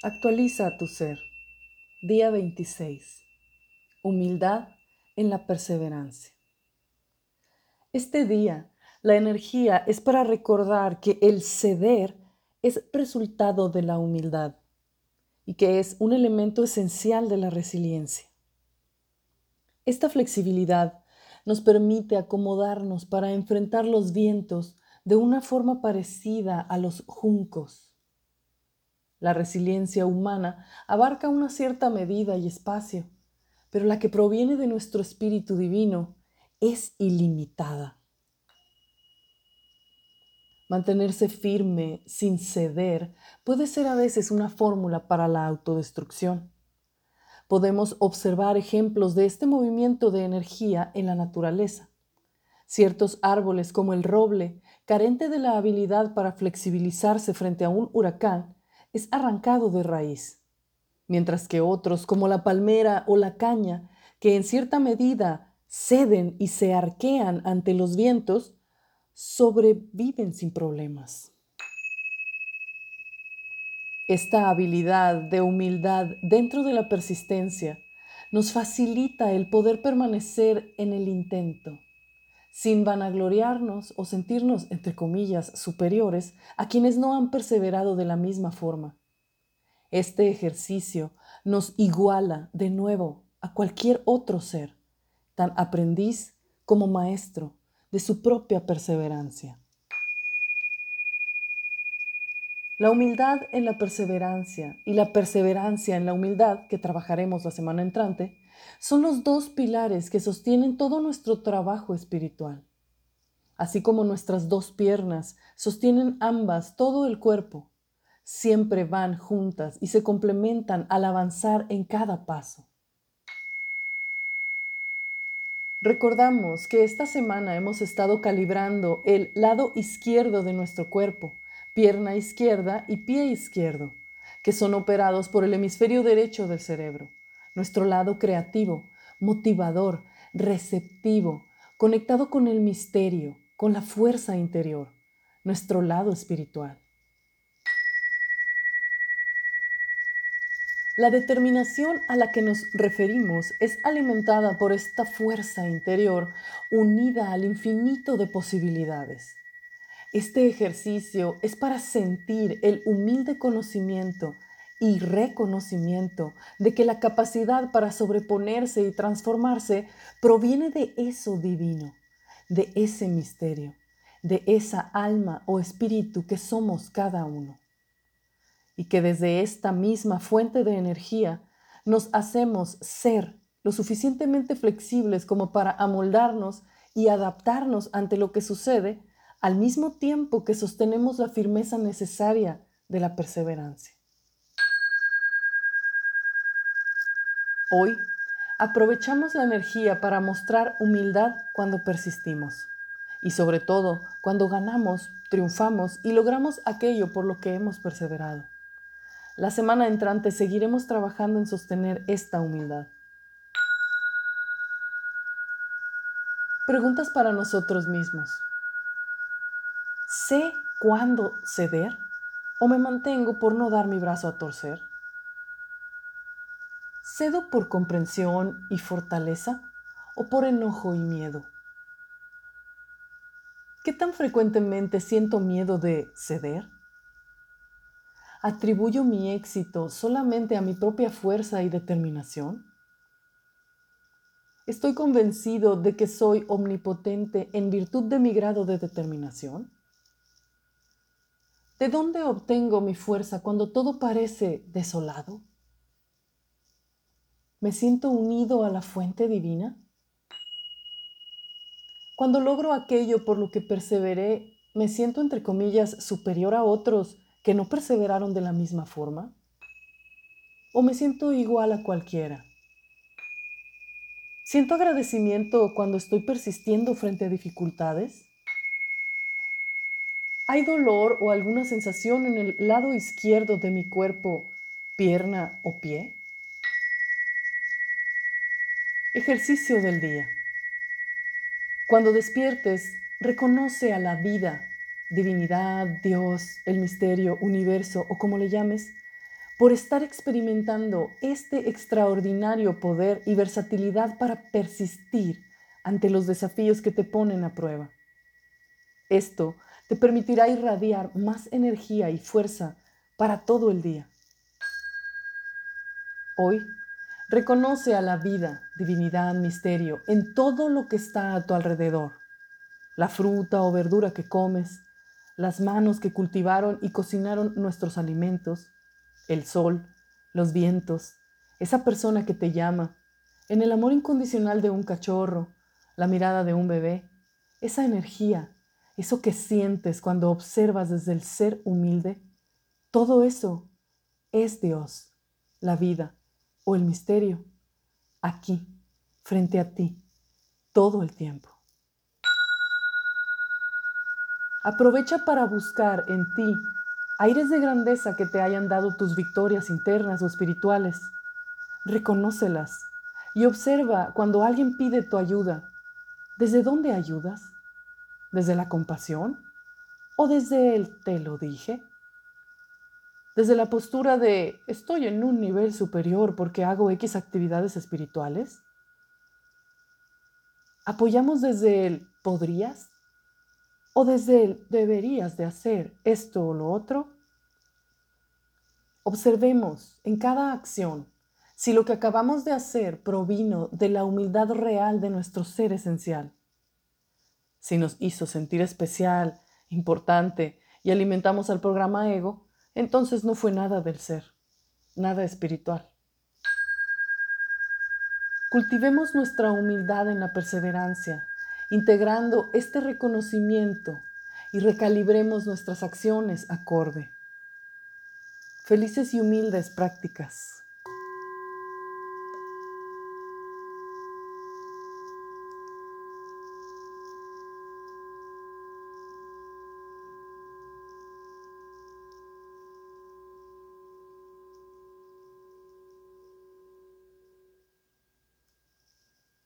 Actualiza tu ser. Día 26. Humildad en la perseverancia. Este día, la energía es para recordar que el ceder es resultado de la humildad y que es un elemento esencial de la resiliencia. Esta flexibilidad nos permite acomodarnos para enfrentar los vientos de una forma parecida a los juncos la resiliencia humana abarca una cierta medida y espacio, pero la que proviene de nuestro espíritu divino es ilimitada. Mantenerse firme sin ceder puede ser a veces una fórmula para la autodestrucción. Podemos observar ejemplos de este movimiento de energía en la naturaleza. Ciertos árboles como el roble, carente de la habilidad para flexibilizarse frente a un huracán, es arrancado de raíz, mientras que otros, como la palmera o la caña, que en cierta medida ceden y se arquean ante los vientos, sobreviven sin problemas. Esta habilidad de humildad dentro de la persistencia nos facilita el poder permanecer en el intento sin vanagloriarnos o sentirnos, entre comillas, superiores a quienes no han perseverado de la misma forma. Este ejercicio nos iguala de nuevo a cualquier otro ser, tan aprendiz como maestro de su propia perseverancia. La humildad en la perseverancia y la perseverancia en la humildad, que trabajaremos la semana entrante, son los dos pilares que sostienen todo nuestro trabajo espiritual. Así como nuestras dos piernas sostienen ambas todo el cuerpo, siempre van juntas y se complementan al avanzar en cada paso. Recordamos que esta semana hemos estado calibrando el lado izquierdo de nuestro cuerpo, pierna izquierda y pie izquierdo, que son operados por el hemisferio derecho del cerebro nuestro lado creativo, motivador, receptivo, conectado con el misterio, con la fuerza interior, nuestro lado espiritual. La determinación a la que nos referimos es alimentada por esta fuerza interior unida al infinito de posibilidades. Este ejercicio es para sentir el humilde conocimiento y reconocimiento de que la capacidad para sobreponerse y transformarse proviene de eso divino, de ese misterio, de esa alma o espíritu que somos cada uno. Y que desde esta misma fuente de energía nos hacemos ser lo suficientemente flexibles como para amoldarnos y adaptarnos ante lo que sucede al mismo tiempo que sostenemos la firmeza necesaria de la perseverancia. Hoy aprovechamos la energía para mostrar humildad cuando persistimos y sobre todo cuando ganamos, triunfamos y logramos aquello por lo que hemos perseverado. La semana entrante seguiremos trabajando en sostener esta humildad. Preguntas para nosotros mismos. ¿Sé cuándo ceder o me mantengo por no dar mi brazo a torcer? ¿Cedo por comprensión y fortaleza o por enojo y miedo? ¿Qué tan frecuentemente siento miedo de ceder? ¿Atribuyo mi éxito solamente a mi propia fuerza y determinación? ¿Estoy convencido de que soy omnipotente en virtud de mi grado de determinación? ¿De dónde obtengo mi fuerza cuando todo parece desolado? ¿Me siento unido a la fuente divina? Cuando logro aquello por lo que perseveré, ¿me siento, entre comillas, superior a otros que no perseveraron de la misma forma? ¿O me siento igual a cualquiera? ¿Siento agradecimiento cuando estoy persistiendo frente a dificultades? ¿Hay dolor o alguna sensación en el lado izquierdo de mi cuerpo, pierna o pie? Ejercicio del día. Cuando despiertes, reconoce a la vida, divinidad, Dios, el misterio, universo o como le llames, por estar experimentando este extraordinario poder y versatilidad para persistir ante los desafíos que te ponen a prueba. Esto te permitirá irradiar más energía y fuerza para todo el día. Hoy, reconoce a la vida, divinidad, misterio en todo lo que está a tu alrededor. La fruta o verdura que comes, las manos que cultivaron y cocinaron nuestros alimentos, el sol, los vientos, esa persona que te llama, en el amor incondicional de un cachorro, la mirada de un bebé, esa energía, eso que sientes cuando observas desde el ser humilde, todo eso es Dios, la vida o el misterio, aquí, frente a ti, todo el tiempo. Aprovecha para buscar en ti aires de grandeza que te hayan dado tus victorias internas o espirituales. Reconócelas y observa cuando alguien pide tu ayuda. ¿Desde dónde ayudas? ¿Desde la compasión? ¿O desde el te lo dije? Desde la postura de estoy en un nivel superior porque hago X actividades espirituales. ¿Apoyamos desde el podrías? o desde el deberías de hacer esto o lo otro? Observemos en cada acción si lo que acabamos de hacer provino de la humildad real de nuestro ser esencial. Si nos hizo sentir especial, importante y alimentamos al programa ego, entonces no fue nada del ser, nada espiritual. Cultivemos nuestra humildad en la perseverancia, integrando este reconocimiento y recalibremos nuestras acciones acorde. Felices y humildes prácticas.